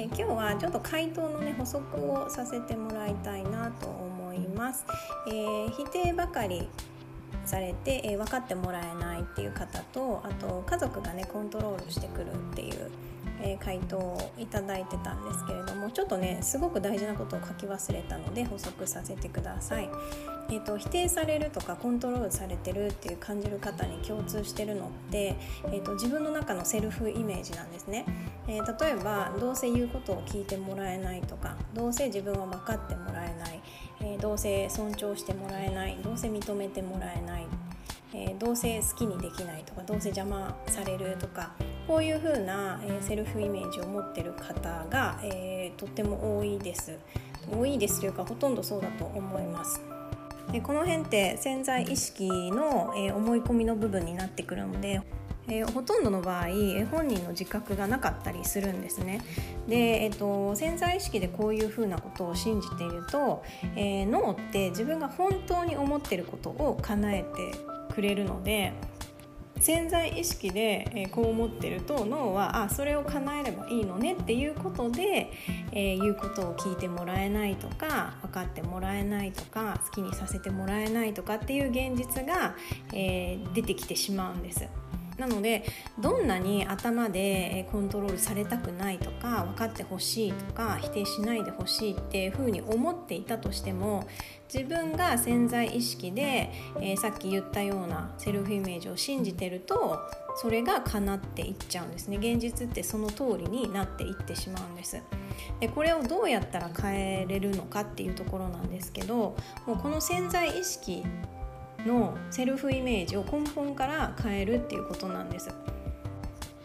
えー、今日はちょっと回答のね補足をさせてもらいたいなと思います。えー、否定ばかりされて、えー、分かってもらえないっていう方とあと家族がねコントロールしてくるっていうえ、回答をいただいてたんですけれどもちょっとねすごく大事なことを書き忘れたので補足させてください。えーと、否定されるとかコントロールされてるっていう感じる方に共通してるのって、えーと、自分の中のセルフイメージなんですね、えー、例えばどうせ言うことを聞いてもらえないとかどうせ自分は分かってもらえない、えー、どうせ尊重してもらえないどうせ認めてもらえない、えどうせ好きにできないとかどうせ邪魔されるとかこういう風な、えセルフイメージを持ってる方が、えー、とっても多いです多いですというかほとんどそうだと思いますでこの辺って潜在意識の、え、思い込みの部分になってくるのでえー、ほとんどの場合本人の自覚がなかったりするんですね。で、えーと、潜在意識でこういうふうなことを信じていると、えー、脳って自分が本当に思ってることを叶えてくれるので潜在意識で、こう思ってると脳はあそれを叶えればいいのねっていうことで、えー、言うことを聞いてもらえないとか分かってもらえないとか好きにさせてもらえないとかっていう現実が、えー、出てきてしまうんです。なのでどんなに頭でコントロールされたくないとか分かってほしいとか否定しないでほしいっていうふうに思っていたとしても自分が潜在意識で、えー、さっき言ったようなセルフイメージを信じてるとそれが叶っていっちゃうんですね。現実ってその通りになっていってしまうんです。でこれをどうやったら変えれるのかっていうところなんですけどもうこの潜在意識のセルフイメージを根本から変えるっていうことなんです。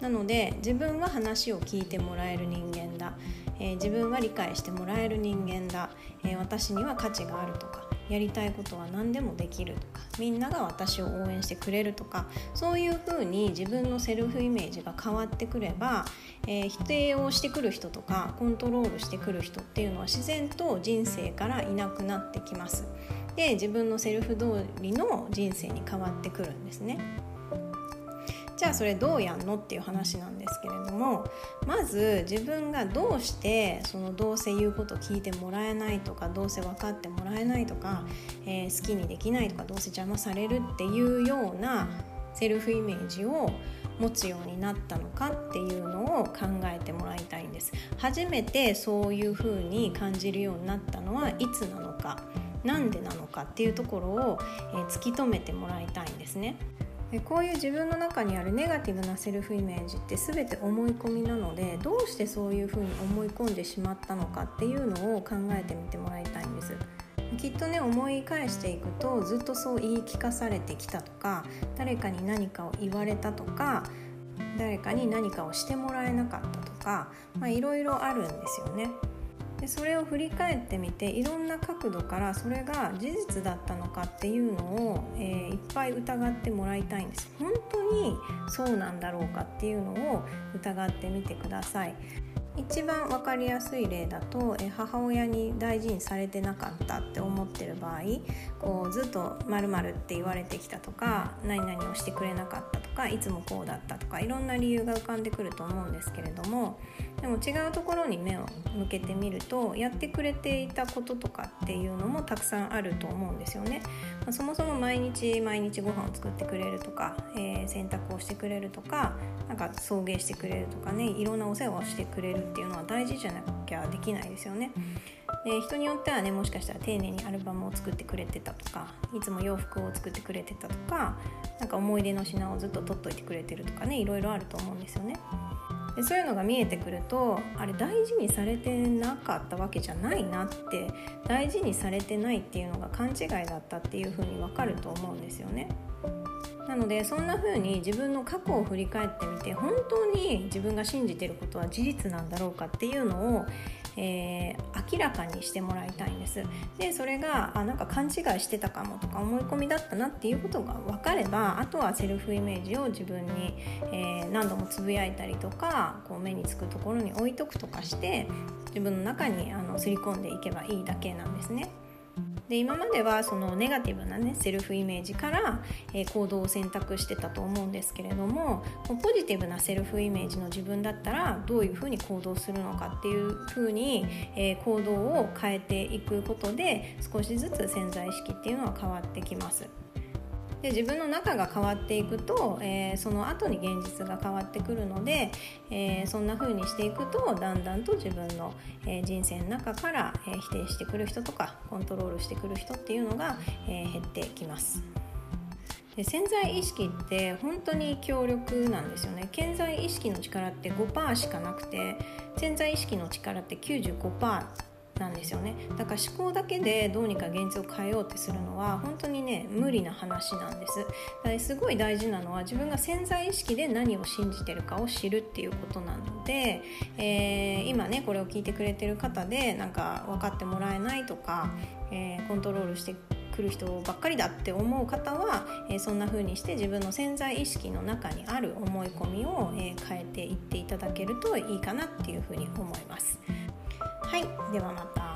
なので自分は話を聞いてもらえる人間だ、えー、自分は理解してもらえる人間だ、えー、私には価値があるとか。やりたいことは何でもできるとかみんなが私を応援してくれるとかそういうふうに自分のセルフイメージが変わってくれば、えー、否定をしてくる人とかコントロールしてくる人っていうのは自然と人生からいなくなってきます。で自分のセルフ通りの人生に変わってくるんですね。じゃあそれどうやんのっていう話なんですけれどもまず自分がどうしてそのどうせ言うこと聞いてもらえないとかどうせ分かってもらえないとか、えー、好きにできないとかどうせ邪魔されるっていうようなセルフイメージを持つようになったのかっていうのを考えてもらいたいんです初めてそういうふうに感じるようになったのはいつなのかなんでなのかっていうところを、えー、突き止めてもらいたいんですね。でこういう自分の中にあるネガティブなセルフイメージって全て思い込みなのでどうしてそういうふうに思い込んでしまったのかっていうのを考えてみてもらいたいんです。きっとね思い返していくとずっとそう言い聞かされてきたとか誰かに何かを言われたとか誰かに何かをしてもらえなかったとかいろいろあるんですよね。でそれを振り返ってみていろんな角度からそれが事実だったのかっていうのを、えー、いっぱい疑ってもらいたいんです。本当にそうなんだろうかっていうのを疑ってみてください。一番分かりやすい例だとえ母親に大事にされてなかったって思ってる場合こうずっと「まるって言われてきたとか何々をしてくれなかったとかいつもこうだったとかいろんな理由が浮かんでくると思うんですけれどもでも違うところに目を向けてみるとやってくれていたこととかっていうのもたくさんあると思うんですよね。まあ、そもそも毎日毎日ご飯を作ってくれるとか、えー、洗濯をしてくれるとかなんか送迎してくれるとかねいろんなお世話をしてくれるっていうのは大事じゃなきゃできないですよね。で人によってはねもしかしたら丁寧にアルバムを作ってくれてたとかいつも洋服を作ってくれてたとか何か思い出の品をずっと取っといてくれてるとかねいろいろあると思うんですよね。でそういうのが見えてくるとあれ大事にされてなかったわけじゃないなって大事にされてないっていうのが勘違いだったっていうふうに分かると思うんですよね。なのでそんな風に自分の過去を振り返ってみて本当に自分が信じてることは事実なんだろうかっていうのを、えー、明らかにしてもらいたいんですでそれがあなんか勘違いしてたかもとか思い込みだったなっていうことが分かればあとはセルフイメージを自分に、えー、何度もつぶやいたりとかこう目につくところに置いとくとかして自分の中にあのすり込んでいけばいいだけなんですね。で今まではそのネガティブなねセルフイメージから、えー、行動を選択してたと思うんですけれどもポジティブなセルフイメージの自分だったらどういうふうに行動するのかっていうふうに、えー、行動を変えていくことで少しずつ潜在意識っていうのは変わってきます。で自分の中が変わっていくと、えー、その後に現実が変わってくるので、えー、そんな風にしていくとだんだんと自分の、えー、人生の中から、え否定してくる人とかコントロールしてくる人っていうのが、え減ってきます。で潜在意識って本当に強力なんですよね潜在意識の力って5%しかなくて潜在意識の力って95%なんですよねだから思考だけでどうにか現実を変えようってするのは本当にね無理な話なんですだからすごい大事なのは自分が潜在意識で何を信じてるかを知るっていうことなので、えー、今ねこれを聞いてくれてる方でなんか分かってもらえないとか、えー、コントロールしてくる人ばっかりだって思う方は、えー、そんな風にして自分の潜在意識の中にある思い込みを、え変えていっていただけるといいかなっていうふうに思います。はいではまた。